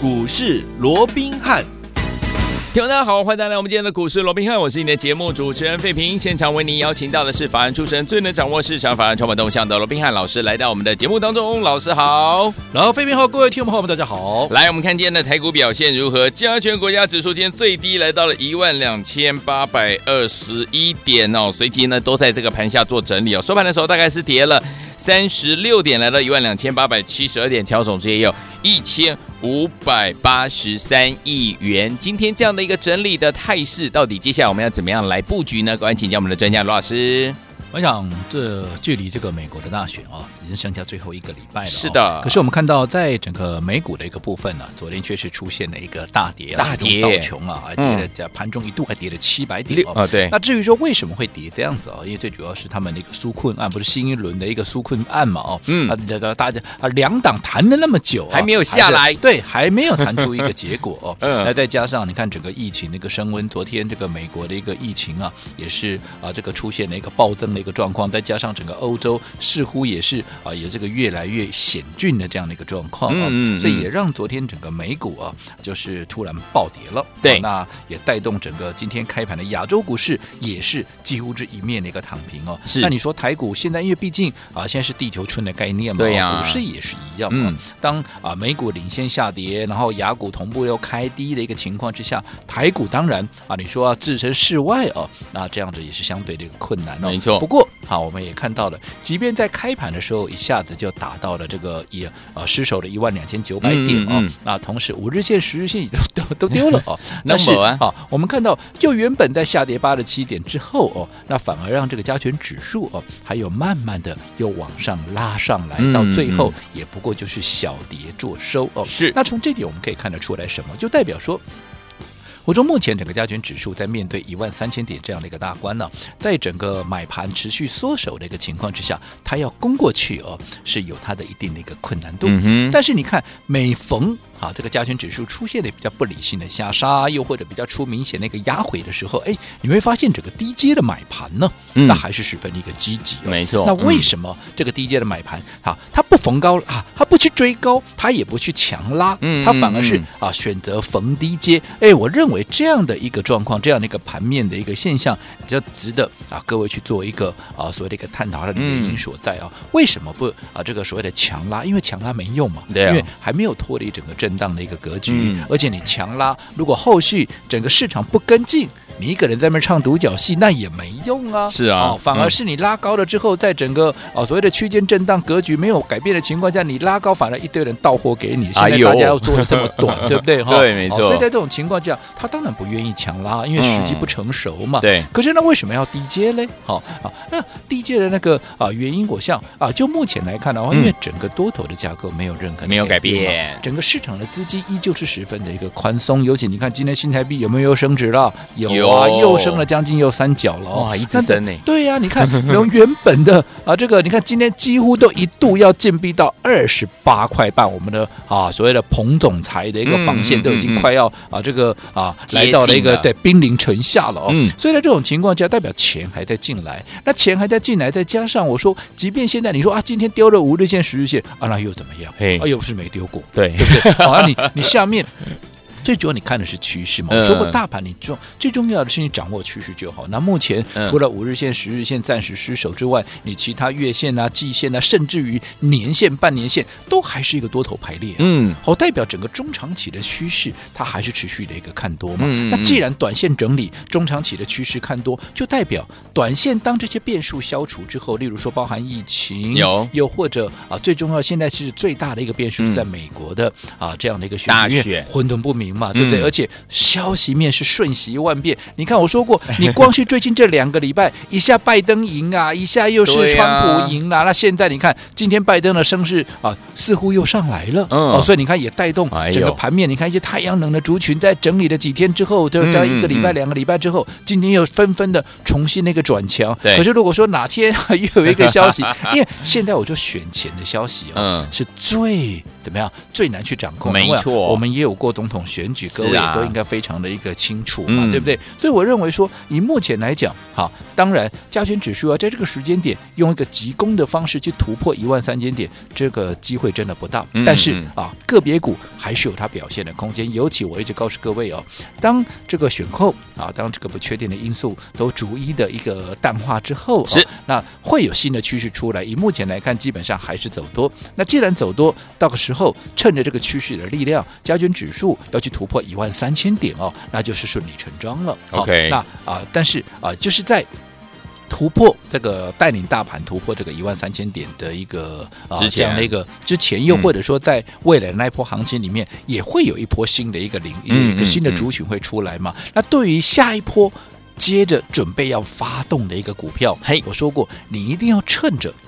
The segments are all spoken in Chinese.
股市罗宾汉。听众大家好，欢迎大家来我们今天的股市罗宾汉，我是你的节目主持人费平。现场为您邀请到的是法案出身、最能掌握市场法案筹码动向的罗宾汉老师，来到我们的节目当中。老师好，然后费平好，各位听众朋友们大家好。来，我们看今天的台股表现如何？加权国家指数今天最低来到了一万两千八百二十一点哦，随即呢都在这个盘下做整理哦。收盘的时候大概是跌了三十六点，来到一万两千八百七十二点，调总之也有一千五百八十三亿元，今天这样的一个整理的态势，到底接下来我们要怎么样来布局呢？赶快请教我们的专家罗老师。我想，这距离这个美国的大选啊，经剩下最后一个礼拜了。是的。可是我们看到，在整个美股的一个部分呢，昨天确实出现了一个大跌，大跌，道琼啊，还跌了在盘中一度还跌了七百点啊。对。那至于说为什么会跌这样子啊？因为最主要是他们的一个纾困案，不是新一轮的一个纾困案嘛？哦，嗯。啊，大家啊，两党谈了那么久，还没有下来。对，还没有谈出一个结果哦。嗯。那再加上你看整个疫情那个升温，昨天这个美国的一个疫情啊，也是啊，这个出现了一个暴增的一个状况，再加上整个欧洲似乎也是啊有这个越来越险峻的这样的一个状况啊，嗯嗯、所以也让昨天整个美股啊就是突然暴跌了。对，那也带动整个今天开盘的亚洲股市也是几乎是一面的一个躺平哦。是，那你说台股现在因为毕竟啊现在是地球村的概念嘛，对呀、啊，股市也是一样嘛。嗯、当啊美股领先下跌，然后亚股同步又开低的一个情况之下，台股当然啊你说要置身事外哦，那这样子也是相对的一个困难哦。没错。不过好，我们。也看到了，即便在开盘的时候一下子就达到了这个也呃失守了一万两千九百点啊、那同时五日线、十日线也都都都丢了哦。那是啊，我们看到就原本在下跌八十七点之后哦，那反而让这个加权指数哦，还有慢慢的又往上拉上来，到最后也不过就是小跌做收哦。是，那从这点我们可以看得出来什么？就代表说。我说，目前整个加权指数在面对一万三千点这样的一个大关呢，在整个买盘持续缩手的一个情况之下，它要攻过去哦，是有它的一定的一个困难度。但是你看，每逢啊，这个加权指数出现了比较不理性的下杀，又或者比较出明显的一个压回的时候，哎，你会发现整个低阶的买盘呢，那还是十分的一个积极。没错。那为什么这个低阶的买盘啊，它不逢高啊，它不去追高，它也不去强拉，它反而是啊选择逢低接。哎，我认为这样的一个状况，这样的一个盘面的一个现象，比较值得啊各位去做一个啊所谓的一个探讨它的原因所在啊。为什么不啊这个所谓的强拉？因为强拉没用嘛，因为还没有脱离整个震荡的一个格局，嗯、而且你强拉，如果后续整个市场不跟进，你一个人在那边唱独角戏，那也没用啊。是啊、哦，反而是你拉高了之后，在整个哦所谓的区间震荡格局没有改变的情况下，你拉高反而一堆人到货给你。现在大家要做的这么短，哎、对不对？哈，对，没错、哦。所以在这种情况下，他当然不愿意强拉，因为时机不成熟嘛。嗯、对。可是那为什么要低阶呢？好、哦、啊，那低阶的那个啊原因，我想啊，就目前来看的话，因为整个多头的架构没有任何没有改变，整个市场的资金依旧是十分的一个宽松，尤其你看今天新台币有没有又升值了？有啊，有又升了将近又三角了哦，哇，一直升呢。对呀、啊，你看 从原本的啊这个，你看今天几乎都一度要进逼到二十八块半，我们的啊所谓的彭总裁的一个防线都已经快要啊这个啊来到了一个对濒临城下了哦。嗯，所以在这种情况下，代表钱还在进来，那钱还在进来，再加上我说，即便现在你说啊今天丢了五日线、十日线啊，那又怎么样？哎，啊又是没丢过，对对不对？啊，你你下面。最主要你看的是趋势嘛？我说过，大盘你重最重要的是你掌握趋势就好。那目前除了五日线、十日线暂时失守之外，你其他月线啊、季线啊，甚至于年线、半年线都还是一个多头排列。嗯，好，代表整个中长期的趋势它还是持续的一个看多嘛。那既然短线整理，中长期的趋势看多，就代表短线当这些变数消除之后，例如说包含疫情，有又或者啊，最重要现在其实最大的一个变数是在美国的啊这样的一个选举，混沌不明。嘛，对不对？嗯、而且消息面是瞬息万变。你看，我说过，你光是最近这两个礼拜，一下拜登赢啊，一下又是川普赢了、啊。啊、那现在你看，今天拜登的声势啊，似乎又上来了。嗯、哦，所以你看，也带动整个盘面。哎、你看一些太阳能的族群，在整理了几天之后，就在一个礼拜、两个礼拜之后，今天又纷纷的重新那个转强。对可是如果说哪天又有一个消息，因为现在我就选前的消息啊，嗯、是最。怎么样最难去掌控？没错，我们也有过总统选举，各位也都应该非常的一个清楚嘛，啊、对不对？所以我认为说，以目前来讲，好，当然加权指数要在这个时间点用一个急攻的方式去突破一万三千点，这个机会真的不大。但是啊，个别股还是有它表现的空间。尤其我一直告诉各位哦，当这个选控啊，当这个不确定的因素都逐一的一个淡化之后，是那会有新的趋势出来。以目前来看，基本上还是走多。那既然走多，到个时候趁着这个趋势的力量，加权指数要去突破一万三千点哦，那就是顺理成章了。OK，那啊，但是啊，就是在。突破这个带领大盘突破这个一万三千点的一个啊这样的一个之前，又或者说在未来的那一波行情里面，也会有一波新的一个领域，一个新的族群会出来嘛？那对于下一波接着准备要发动的一个股票，嘿，我说过，你一定要趁着啊，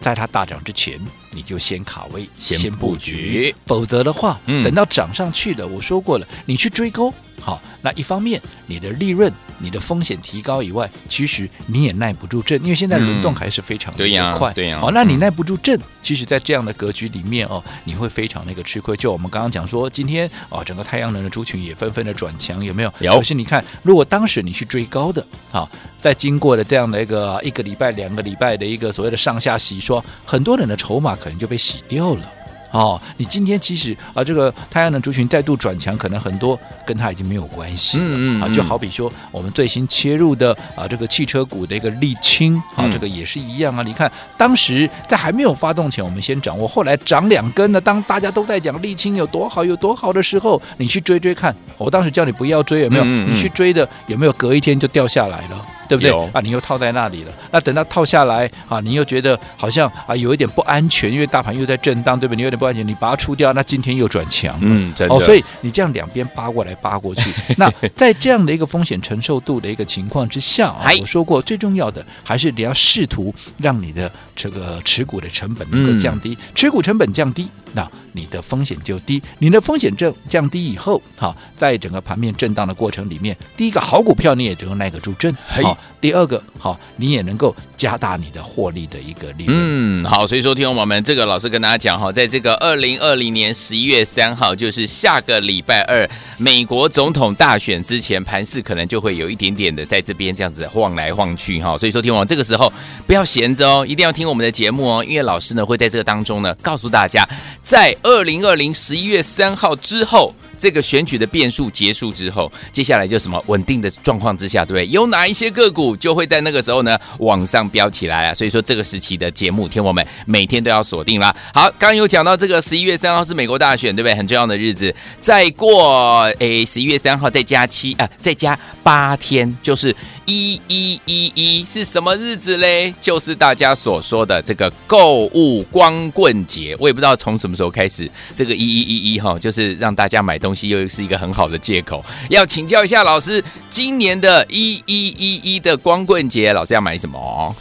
在它大涨之前，你就先卡位，先布局，否则的话，等到涨上去了，我说过了，你去追高。好，那一方面你的利润、你的风险提高以外，其实你也耐不住震，因为现在轮动还是非常的快。对呀，好，那你耐不住震，其实，在这样的格局里面哦，你会非常那个吃亏。就我们刚刚讲说，今天哦，整个太阳能的族群也纷纷的转强，有没有？有。可是你看，如果当时你去追高的，好，在经过了这样的一个一个礼拜、两个礼拜的一个所谓的上下洗刷，很多人的筹码可能就被洗掉了。哦，你今天其实啊，这个太阳能族群再度转强，可能很多跟它已经没有关系了。嗯嗯啊，就好比说我们最新切入的啊，这个汽车股的一个沥青啊，这个也是一样啊。你看当时在还没有发动前，我们先掌握，后来涨两根呢。当大家都在讲沥青有多好有多好的时候，你去追追看。我当时叫你不要追，有没有？你去追的有没有？隔一天就掉下来了。对不对啊？你又套在那里了。那等到套下来啊，你又觉得好像啊有一点不安全，因为大盘又在震荡，对不对？你有点不安全，你把它出掉，那今天又转强。嗯，真的。哦，所以你这样两边扒过来扒过去，那在这样的一个风险承受度的一个情况之下啊，我说过最重要的还是你要试图让你的这个持股的成本能够降低，嗯、持股成本降低。那你的风险就低，你的风险正降低以后，好，在整个盘面震荡的过程里面，第一个好股票你也就耐得住震，好，第二个好，你也能够加大你的获利的一个利润。嗯，好，所以说听众朋友们，这个老师跟大家讲哈，在这个二零二零年十一月三号，就是下个礼拜二，美国总统大选之前，盘势可能就会有一点点的在这边这样子晃来晃去哈，所以说听众这个时候不要闲着哦，一定要听我们的节目哦，因为老师呢会在这个当中呢告诉大家。在二零二零十一月三号之后，这个选举的变数结束之后，接下来就什么稳定的状况之下，对不对？有哪一些个股就会在那个时候呢往上飙起来啊？所以说这个时期的节目，听我们每天都要锁定啦。好，刚刚有讲到这个十一月三号是美国大选，对不对？很重要的日子，再过诶十一月三号再加七啊，再加八天就是。一一一一是什么日子嘞？就是大家所说的这个购物光棍节。我也不知道从什么时候开始，这个一一一一哈，就是让大家买东西又是一个很好的借口。要请教一下老师，今年的一一一一的光棍节，老师要买什么？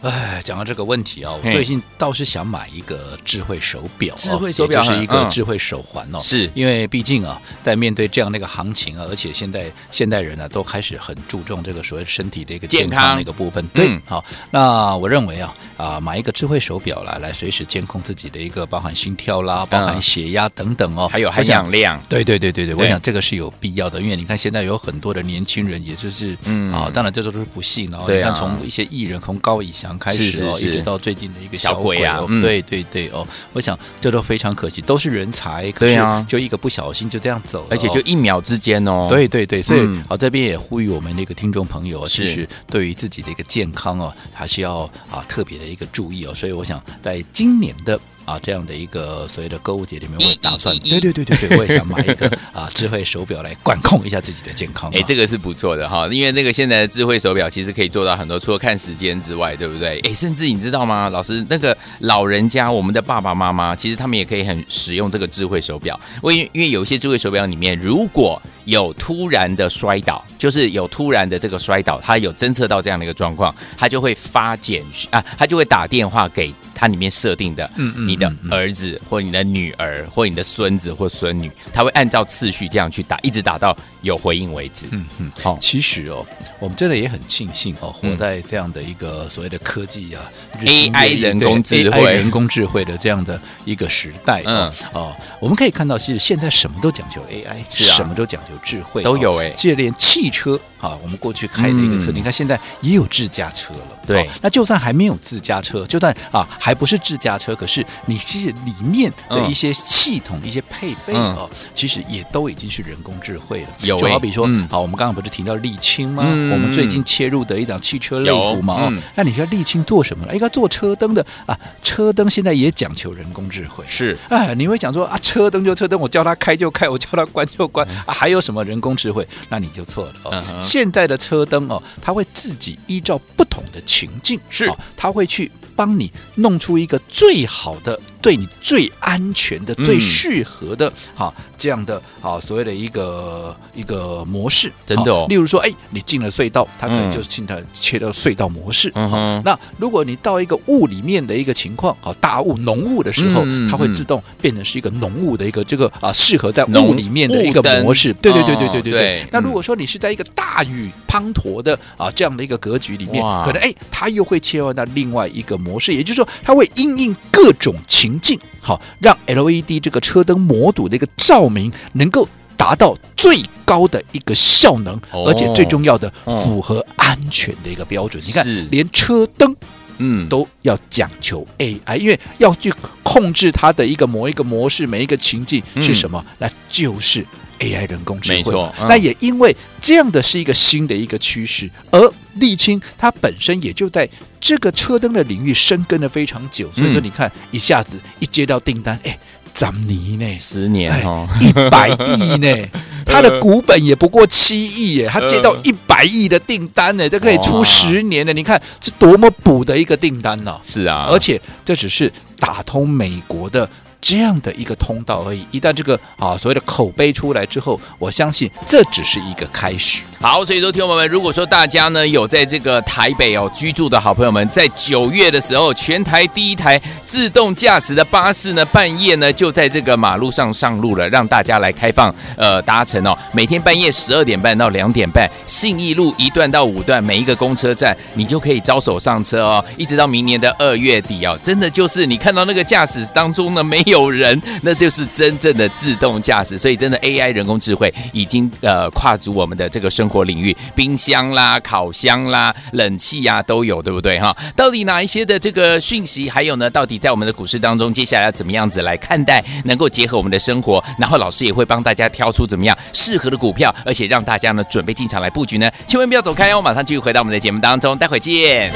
哎，讲到这个问题啊，我最近倒是想买一个智慧手表，智慧手表就是一个智慧手环哦。是因为毕竟啊，在面对这样的一个行情啊，而且现在现代人呢都开始很注重这个所谓身体的一个健康的一个部分。对，好，那我认为啊啊，买一个智慧手表来来随时监控自己的一个包含心跳啦，包含血压等等哦，还有含氧量。对对对对对，我想这个是有必要的，因为你看现在有很多的年轻人，也就是嗯啊，当然这都是不幸哦。你看从一些艺人从高以翔。开始哦，一直到最近的一个小鬼啊，对对对哦，我想这都非常可惜，都是人才，可是就一个不小心就这样走了，而且就一秒之间哦，对对对，所以好这边也呼吁我们那个听众朋友，其实对于自己的一个健康哦，还是要啊特别的一个注意哦，所以我想在今年的。啊，这样的一个所谓的购物节里面，我也打算，对对对对对，我也想买一个啊智慧手表来管控一下自己的健康。哎，这个是不错的哈，因为那个现在的智慧手表其实可以做到很多，除了看时间之外，对不对？哎，甚至你知道吗，老师，那个老人家，我们的爸爸妈妈，其实他们也可以很使用这个智慧手表。因为因为有一些智慧手表里面，如果有突然的摔倒，就是有突然的这个摔倒，他有侦测到这样的一个状况，他就会发简讯啊，他就会打电话给他里面设定的，嗯嗯，你的儿子或你的女儿或你的孙子或孙女，他会按照次序这样去打，一直打到有回应为止。嗯嗯，好，其实哦，我们真的也很庆幸哦，活在这样的一个所谓的科技啊，AI 人工智慧、人工智慧的这样的一个时代。嗯哦，我们可以看到，其实现在什么都讲究 AI，是啊什么都讲究智慧，都有哎，就连汽车。啊，我们过去开的一个车，嗯、你看现在也有自驾车了。对，那就算还没有自驾车，就算啊还不是自驾车，可是你其实里面的一些系统、嗯、一些配备哦，其实也都已经是人工智慧了。有、欸，就好比说，嗯、好，我们刚刚不是提到沥青吗？嗯、我们最近切入的一档汽车类股嘛。哦、嗯，那你说沥青做什么了？应该做车灯的啊，车灯现在也讲求人工智慧。是，哎，你会讲说啊，车灯就车灯，我叫它开就开，我叫它关就关啊，还有什么人工智慧？那你就错了哦。嗯现在的车灯哦，它会自己依照不同的情境，是、哦，它会去帮你弄出一个最好的。对你最安全的、最适合的，哈、嗯，这样的啊，所谓的一个一个模式，真的哦。例如说，哎，你进了隧道，它可能就是进它切到隧道模式。嗯哼。那如果你到一个雾里面的一个情况，好，大雾、浓雾的时候，它会自动变成是一个浓雾的一个这个啊，适合在雾里面的一个模式。对对对对对对对。那如果说你是在一个大雨滂沱的啊这样的一个格局里面，可能哎，它又会切换到另外一个模式，也就是说，它会因应各种情。境好，让 LED 这个车灯模组的一个照明能够达到最高的一个效能，哦、而且最重要的符合安全的一个标准。哦、你看，连车灯嗯都要讲求 AI，因为要去控制它的一个某一个模式，每一个情境是什么？嗯、那就是。AI 人工智慧，没错，嗯、那也因为这样的是一个新的一个趋势，而沥青它本身也就在这个车灯的领域深耕了非常久，所以说你看一下子一接到订单，哎，怎么呢？十年哦，一百亿呢？它的股本也不过七亿耶，他接到一百亿的订单呢，这可以出十年的，你看是多么补的一个订单呢？是啊，而且这只是打通美国的。这样的一个通道而已。一旦这个啊所谓的口碑出来之后，我相信这只是一个开始。好，所以说听众朋友们，如果说大家呢有在这个台北哦居住的好朋友们，在九月的时候，全台第一台自动驾驶的巴士呢，半夜呢就在这个马路上上路了，让大家来开放呃搭乘哦。每天半夜十二点半到两点半，信义路一段到五段每一个公车站，你就可以招手上车哦，一直到明年的二月底哦。真的就是你看到那个驾驶当中呢没有人，那就是真正的自动驾驶。所以真的 AI 人工智慧已经呃跨足我们的这个生生活领域，冰箱啦、烤箱啦、冷气呀、啊、都有，对不对哈？到底哪一些的这个讯息，还有呢？到底在我们的股市当中，接下来要怎么样子来看待，能够结合我们的生活？然后老师也会帮大家挑出怎么样适合的股票，而且让大家呢准备进场来布局呢。千万不要走开哦，马上继续回到我们的节目当中，待会见。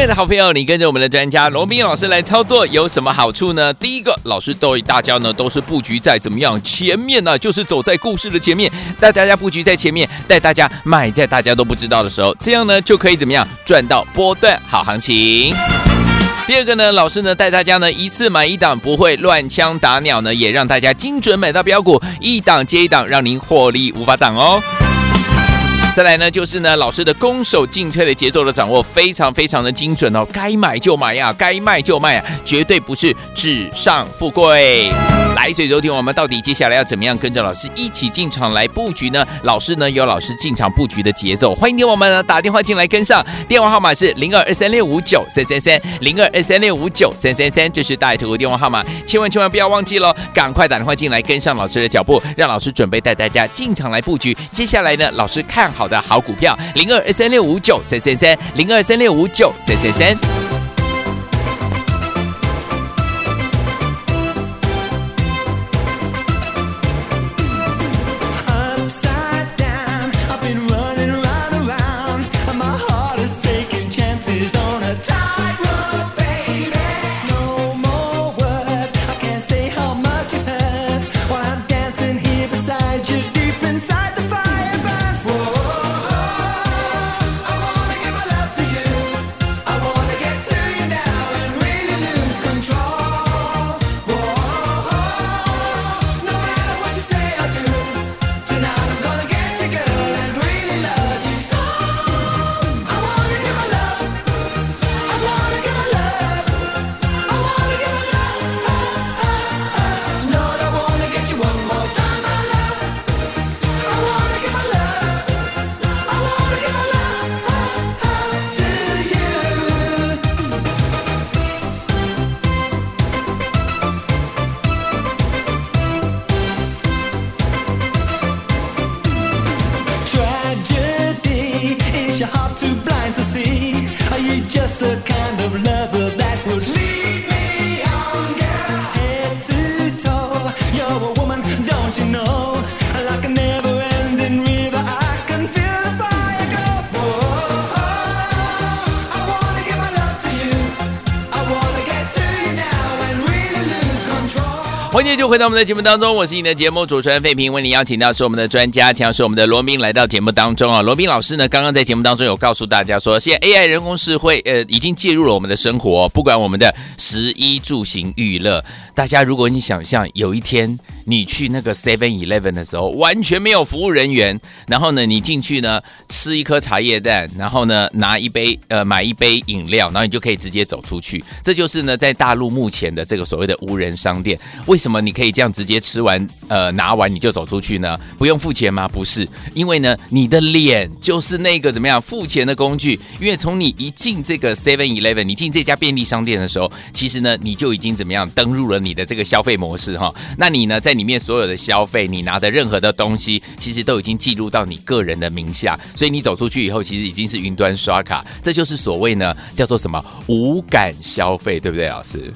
亲爱的好朋友，你跟着我们的专家罗宾老师来操作有什么好处呢？第一个，老师对大家呢都是布局在怎么样前面呢？就是走在故事的前面，带大家布局在前面，带大家买在大家都不知道的时候，这样呢就可以怎么样赚到波段好行情。第二个呢，老师呢带大家呢一次买一档，不会乱枪打鸟呢，也让大家精准买到标股，一档接一档，让您获利无法挡哦。再来呢，就是呢，老师的攻守进退的节奏的掌握非常非常的精准哦，该买就买呀，该卖就卖啊，绝对不是纸上富贵。来，所以昨天我们到底接下来要怎么样跟着老师一起进场来布局呢？老师呢有老师进场布局的节奏，欢迎听我们呢打电话进来跟上，电话号码是零二二三六五九三三三零二二三六五九三三三，这是大头的电话号码，千万千万不要忘记喽，赶快打电话进来跟上老师的脚步，让老师准备带大家进场来布局。接下来呢，老师看好的好股票，零二二三六五九三三三，零二三六五九三三三。欢迎继续回到我们的节目当中，我是你的节目主持人费平，为你邀请到是我们的专家，强是我们的罗宾来到节目当中啊。罗宾老师呢，刚刚在节目当中有告诉大家说，现在 AI 人工智慧呃已经介入了我们的生活，不管我们的食衣住行娱乐，大家如果你想象有一天。你去那个 Seven Eleven 的时候，完全没有服务人员。然后呢，你进去呢，吃一颗茶叶蛋，然后呢，拿一杯呃，买一杯饮料，然后你就可以直接走出去。这就是呢，在大陆目前的这个所谓的无人商店。为什么你可以这样直接吃完呃，拿完你就走出去呢？不用付钱吗？不是，因为呢，你的脸就是那个怎么样付钱的工具。因为从你一进这个 Seven Eleven，你进这家便利商店的时候，其实呢，你就已经怎么样登入了你的这个消费模式哈。那你呢，在在里面所有的消费，你拿的任何的东西，其实都已经记录到你个人的名下，所以你走出去以后，其实已经是云端刷卡，这就是所谓呢，叫做什么无感消费，对不对，老师？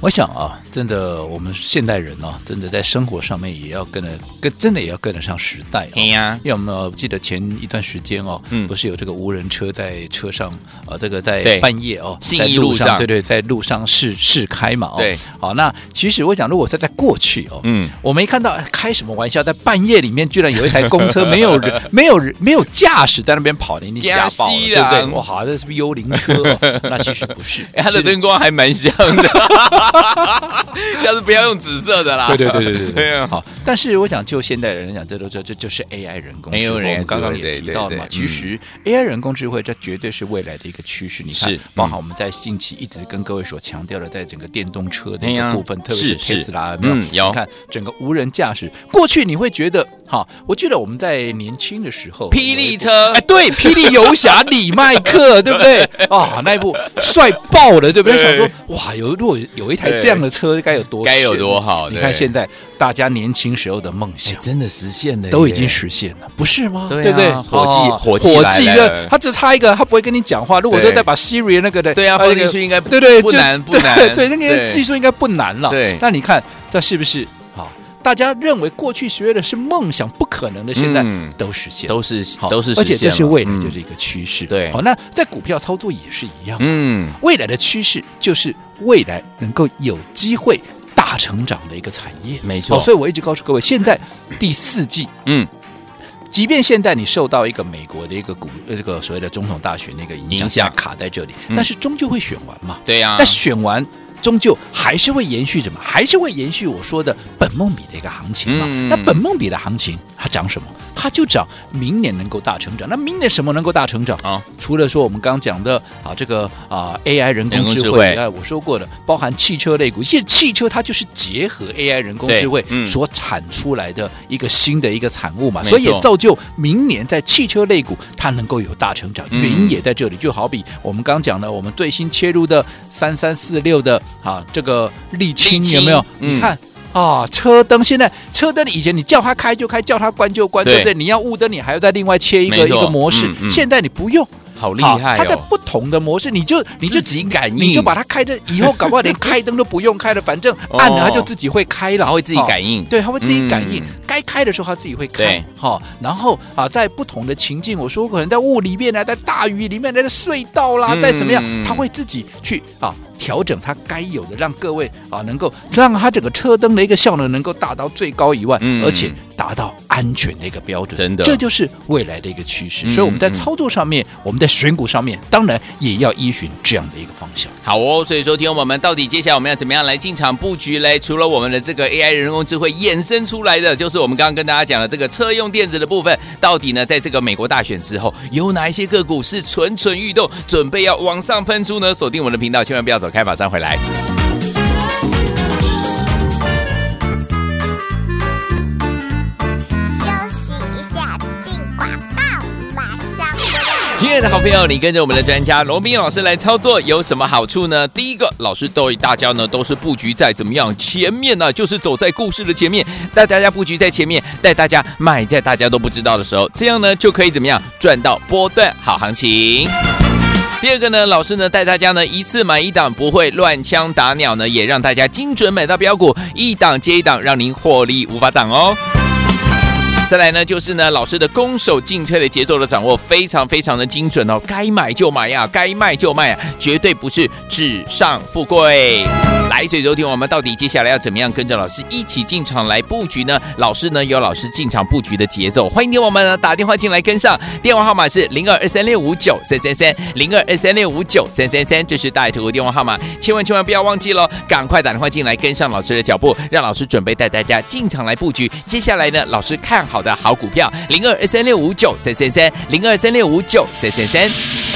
我想啊，真的，我们现代人啊，真的在生活上面也要跟得跟，真的也要跟得上时代啊。对呀，因为我们记得前一段时间哦，嗯，不是有这个无人车在车上啊，这个在半夜哦，信义路上，对对，在路上试试开嘛，哦，对，好，那其实我想，如果是在过去哦，嗯，我没看到开什么玩笑，在半夜里面居然有一台公车 没有人，没有人，没有驾驶在那边跑的，你吓爆了，对不对？哇，这是不是幽灵车？哦？那其实不是，它的灯光还蛮像的。下次不要用紫色的啦。对对对对对对。对好，但是我想就现代人来讲，这都这这就是 AI 人工智慧。我们刚刚也提到了嘛，其实 AI 人工智慧这绝对是未来的一个趋势。你看，包含我们在近期一直跟各位所强调的，在整个电动车的一个部分，特别是特斯拉，有没有？有。你看整个无人驾驶，过去你会觉得，哈，我记得我们在年轻的时候，霹雳车，哎，对，霹雳游侠李麦克，对不对？啊，那一部帅爆了，对不对？想说，哇，有如果有一台这样的车，该有多该有多好？你看现在大家年轻时候的梦想，真的实现了，都已经实现了，不是吗？对不对？火计，火计，火计的，他只差一个，他不会跟你讲话。如果都在把 Siri 那个的，对啊，那个技术应该对对不难不难，对那个技术应该不难了。对，那你看这是不是好？大家认为过去学的是梦想不可能的，现在都实现，都是都是，而且这是未来就是一个趋势。对，好，那在股票操作也是一样。嗯，未来的趋势就是未来能够有机会大成长的一个产业。没错，所以我一直告诉各位，现在第四季，嗯，即便现在你受到一个美国的一个股呃这个所谓的总统大选那个影响卡在这里，但是终究会选完嘛。对呀，那选完。终究还是会延续什么？还是会延续我说的本梦比的一个行情嘛？嗯、那本梦比的行情它涨什么？它就涨明年能够大成长。那明年什么能够大成长啊？除了说我们刚刚讲的啊这个啊 AI 人工智慧，哎，我说过的，包含汽车类股，其实汽车它就是结合 AI 人工智慧所产出来的一个新的一个产物嘛，所以也造就明年在汽车类股它能够有大成长。原因也在这里，就好比我们刚讲的，我们最新切入的三三四六的。啊，这个沥青有没有？嗯、你看啊，车灯现在车灯以前你叫它开就开，叫它关就关，对，对不对？你要雾灯，你还要再另外切一个一个模式。嗯嗯、现在你不用，好厉害、哦！它在不同的模式，你就你就自己感应，你就把它开着，以后搞不好连开灯都不用开了，反正 按了它就自己会开了，它会自己感应。对，它会自己感应，嗯、该开的时候它自己会开。好对，然后啊，在不同的情境，我说可能在雾里面呢，在大雨里面，在隧道啦，再、嗯、怎么样，它会自己去啊。调整它该有的，让各位啊能够让它整个车灯的一个效能能够达到最高以外，嗯、而且达到安全的一个标准。真的，这就是未来的一个趋势。嗯、所以我们在操作上面，嗯、我们在选股上面，当然也要依循这样的一个方向。好哦，所以说，听友们，到底接下来我们要怎么样来进场布局嘞？除了我们的这个 AI 人工智慧衍生出来的，就是我们刚刚跟大家讲的这个车用电子的部分，到底呢，在这个美国大选之后，有哪一些个股是蠢蠢欲动，准备要往上喷出呢？锁定我们的频道，千万不要走开，马上回来。亲爱的好朋友，你跟着我们的专家罗宾老师来操作有什么好处呢？第一个，老师对大家呢都是布局在怎么样前面呢？就是走在故事的前面，带大家布局在前面，带大家买在大家都不知道的时候，这样呢就可以怎么样赚到波段好行情。第二个呢，老师呢带大家呢一次买一档，不会乱枪打鸟呢，也让大家精准买到标股，一档接一档，让您获利无法挡哦。再来呢，就是呢，老师的攻守进退的节奏的掌握非常非常的精准哦，该买就买呀，该卖就卖啊，绝对不是纸上富贵。来，所以昨天我们到底接下来要怎么样跟着老师一起进场来布局呢？老师呢有老师进场布局的节奏，欢迎听我们呢打电话进来跟上，电话号码是零二二三六五九三三三零二二三六五九三三三，这是大爱投顾电话号码，千万千万不要忘记喽，赶快打电话进来跟上老师的脚步，让老师准备带大家进场来布局。接下来呢，老师看好。好的好股票，零二二三六五九三三三，零二三六五九三三三。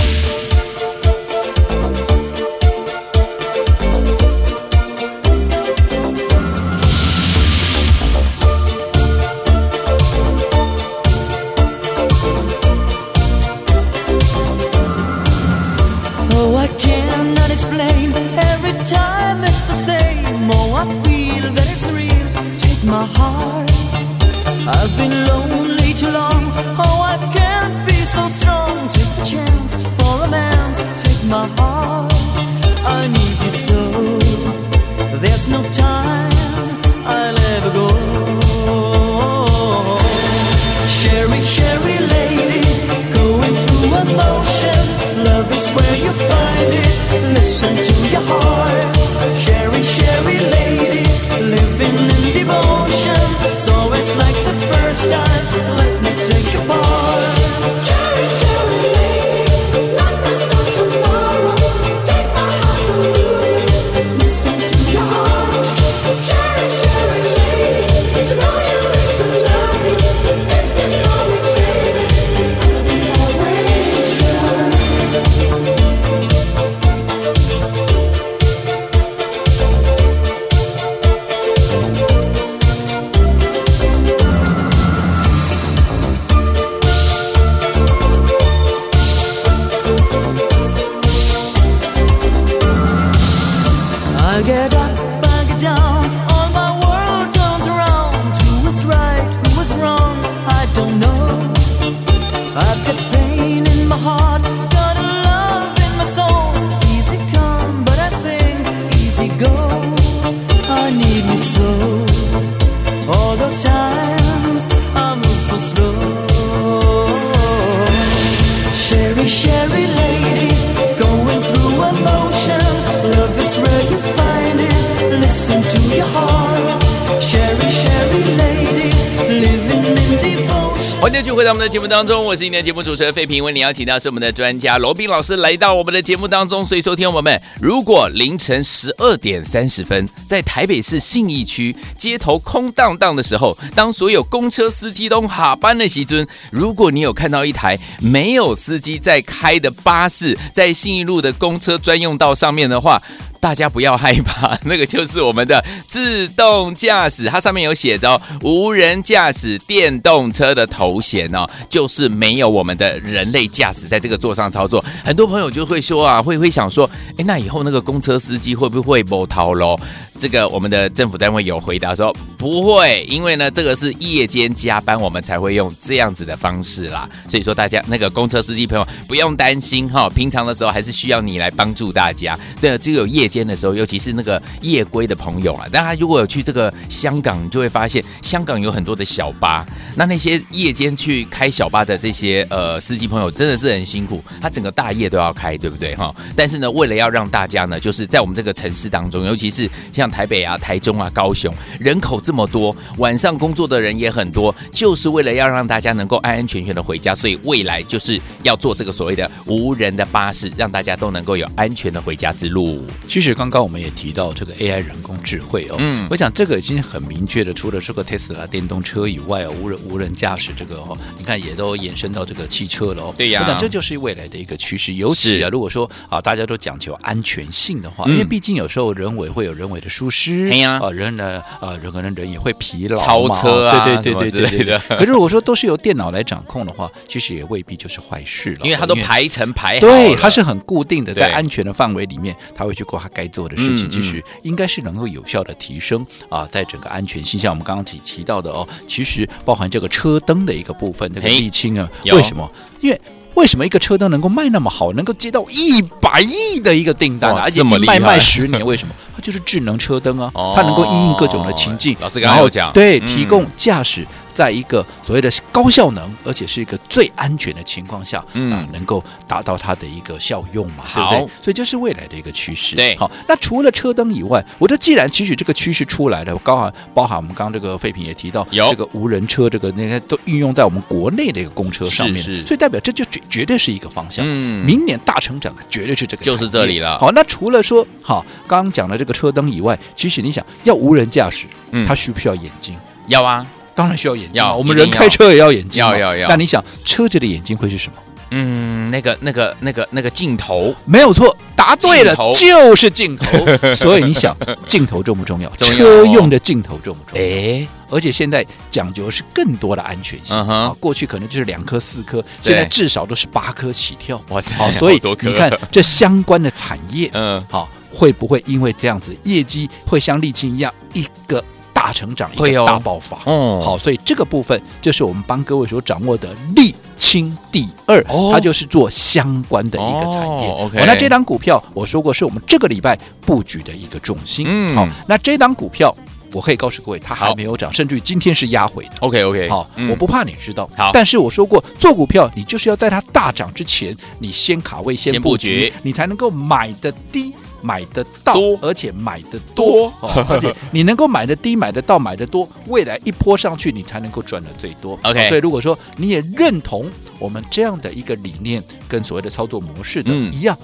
节目当中，我是今天的节目主持人费平，为您邀请到是我们的专家罗宾老师来到我们的节目当中。所以，收听我们，如果凌晨十二点三十分，在台北市信义区街头空荡荡的时候，当所有公车司机都下班的时阵，如果你有看到一台没有司机在开的巴士，在信义路的公车专用道上面的话，大家不要害怕，那个就是我们的自动驾驶，它上面有写着，无人驾驶电动车的头衔哦，就是没有我们的人类驾驶在这个座上操作。很多朋友就会说啊，会会想说，诶，那以后那个公车司机会不会没头路？这个我们的政府单位有回答说不会，因为呢，这个是夜间加班，我们才会用这样子的方式啦。所以说大家那个公车司机朋友不用担心哈，平常的时候还是需要你来帮助大家。这个只有夜间的时候，尤其是那个夜归的朋友啊，大家如果有去这个香港，就会发现香港有很多的小巴。那那些夜间去开小巴的这些呃司机朋友真的是很辛苦，他整个大夜都要开，对不对哈？但是呢，为了要让大家呢，就是在我们这个城市当中，尤其是像台北啊、台中啊、高雄，人口这么多，晚上工作的人也很多，就是为了要让大家能够安安全全的回家，所以未来就是要做这个所谓的无人的巴士，让大家都能够有安全的回家之路。其实刚刚我们也提到这个 AI 人工智慧哦，嗯。我想这个已经很明确的，除了这个 Tesla 电动车以外哦，无人无人驾驶这个哦，你看也都延伸到这个汽车了哦。对呀。我想这就是未来的一个趋势。尤其啊，如果说啊，大家都讲求安全性的话，嗯。因为毕竟有时候人为会有人为的疏失，对呀。啊，人呢啊，人可能人也会疲劳，超车啊对对对对什么之类的。可是如果说都是由电脑来掌控的话，其实也未必就是坏事了，因为它都排成排好对，它是很固定的，在安全的范围里面，它会去过它该做的事情，嗯其实应该是能够有效的提升啊，在整个安全性，像我们刚刚提提到的哦，其实包含这个车灯的一个部分，这个沥青啊，为什么？因为为什么一个车灯能够卖那么好，能够接到一百亿的一个订单、啊，而且卖卖十年？为什么？它就是智能车灯啊，哦它能够应应各种的情境，老师刚然后讲对，嗯提供驾驶在一个所谓的高效能，而且是一个最安全的情况下，嗯。啊，能够达到它的一个效用嘛，对不好对？所以这是未来的一个趋势。对。好，那除了车灯以外，我觉得既然其实这个趋势出来了，包含包含我们刚刚这个废品也提到，有。这个无人车，这个那些都运用在我们国内的一个公车上面，是是。所以代表这就绝绝对是一个方向。嗯。明年大成长绝对是这个，就是这里了好，那除了说好刚刚讲的这个车灯以外，其实你想要无人驾驶，嗯。它需不需要眼睛？要啊，当然需要眼睛我们人开车也要眼睛嘛，要要要。那你想车子的眼睛会是什么？嗯，那个那个那个那个镜头。没有错，答对了，就是镜头。所以你想，镜头重不重要？重要。哦车用的镜头重不重要？哎，而且现在讲究的是更多的安全性。嗯啊，过去可能就是两颗四颗，现在至少都是八颗起跳。哇塞好，所以你看这相关的产业，嗯。好，会不会因为这样子业绩会像沥青一样一个大成长，一个大爆发？哦好，所以这个部分就是我们帮各位所掌握的沥青第二，哦它就是做相关的一个产业。哦，OK 好那这档股票我说过是我们这个礼拜布局的一个重心。嗯好，那这档股票我可以告诉各位，它好还没有涨，甚至于今天是压回的。，OK OK，好，嗯我不怕你知道。好但是我说过，做股票你就是要在它大涨之前，你先卡位、先先布局，你才能够买的低。买得到，而且买得多而且 你能够买得低、买得到、买得多，未来一波上去，你才能够赚得最多。OK 哦所以如果说你也认同我们这样的一个理念跟所谓的操作模式的嗯。一样，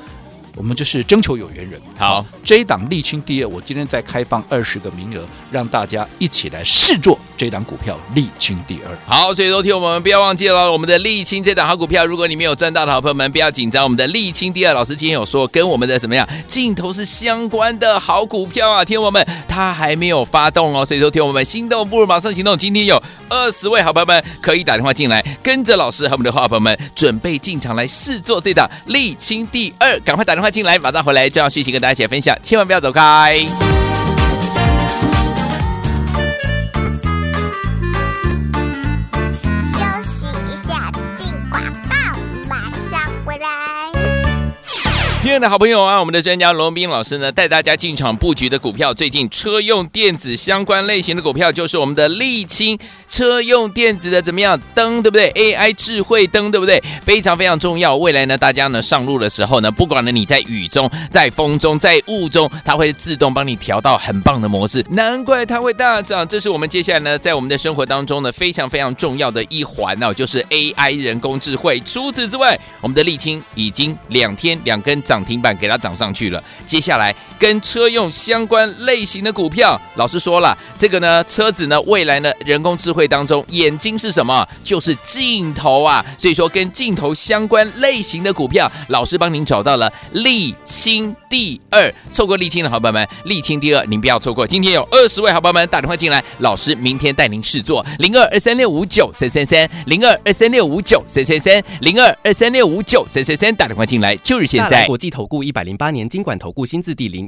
我们就是征求有缘人。好，这一档沥青第二，我今天再开放二十个名额，让大家一起来试做这档股票沥青第二。好，所以昨天我们不要忘记了我们的沥青这档好股票。如果你没有赚到的好朋友们，不要紧张。我们的沥青第二老师今天有说，跟我们的怎么样镜头是相关的好股票啊，听我们它还没有发动哦。所以说，听我们心动不如马上行动。今天有二十位好朋友们可以打电话进来，跟着老师和我们的好朋友们准备进场来试做这档沥青第二，赶快打电话进来，马上回来这样讯息跟大家一起分享，千万不要走开。休息一下，进广告，马上回来。今天的好朋友啊，我们的专家罗文斌老师呢，带大家进场布局的股票，最近车用电子相关类型的股票，就是我们的沥青车用电子的怎么样灯，对不对？AI 智慧灯，对不对？非常非常重要。未来呢，大家呢上路的时候呢，不管呢你在雨中、在风中、在雾中，它会自动帮你调到很棒的模式，难怪它会大涨。这是我们接下来呢，在我们的生活当中呢，非常非常重要的一环哦，就是 AI 人工智慧。除此之外，我们的沥青已经两天两根涨停板给它涨上去了。接下来跟车用相关类型的股票，老师说了，这个呢车子呢未来呢人工智慧当中，眼睛是什么？就是镜头啊。所以说跟镜头相关类型的股票，老师帮您找到了沥青第二。错过沥青的好朋友们，沥青第二您不要错过。今天有二十位好朋友们打电话进来，老师明天带您试做零二二三六五九三三三零二二三六五九三三三零二二三六五九三三三打电话进来就是现在。国际投顾一百零八年经管投顾新字第零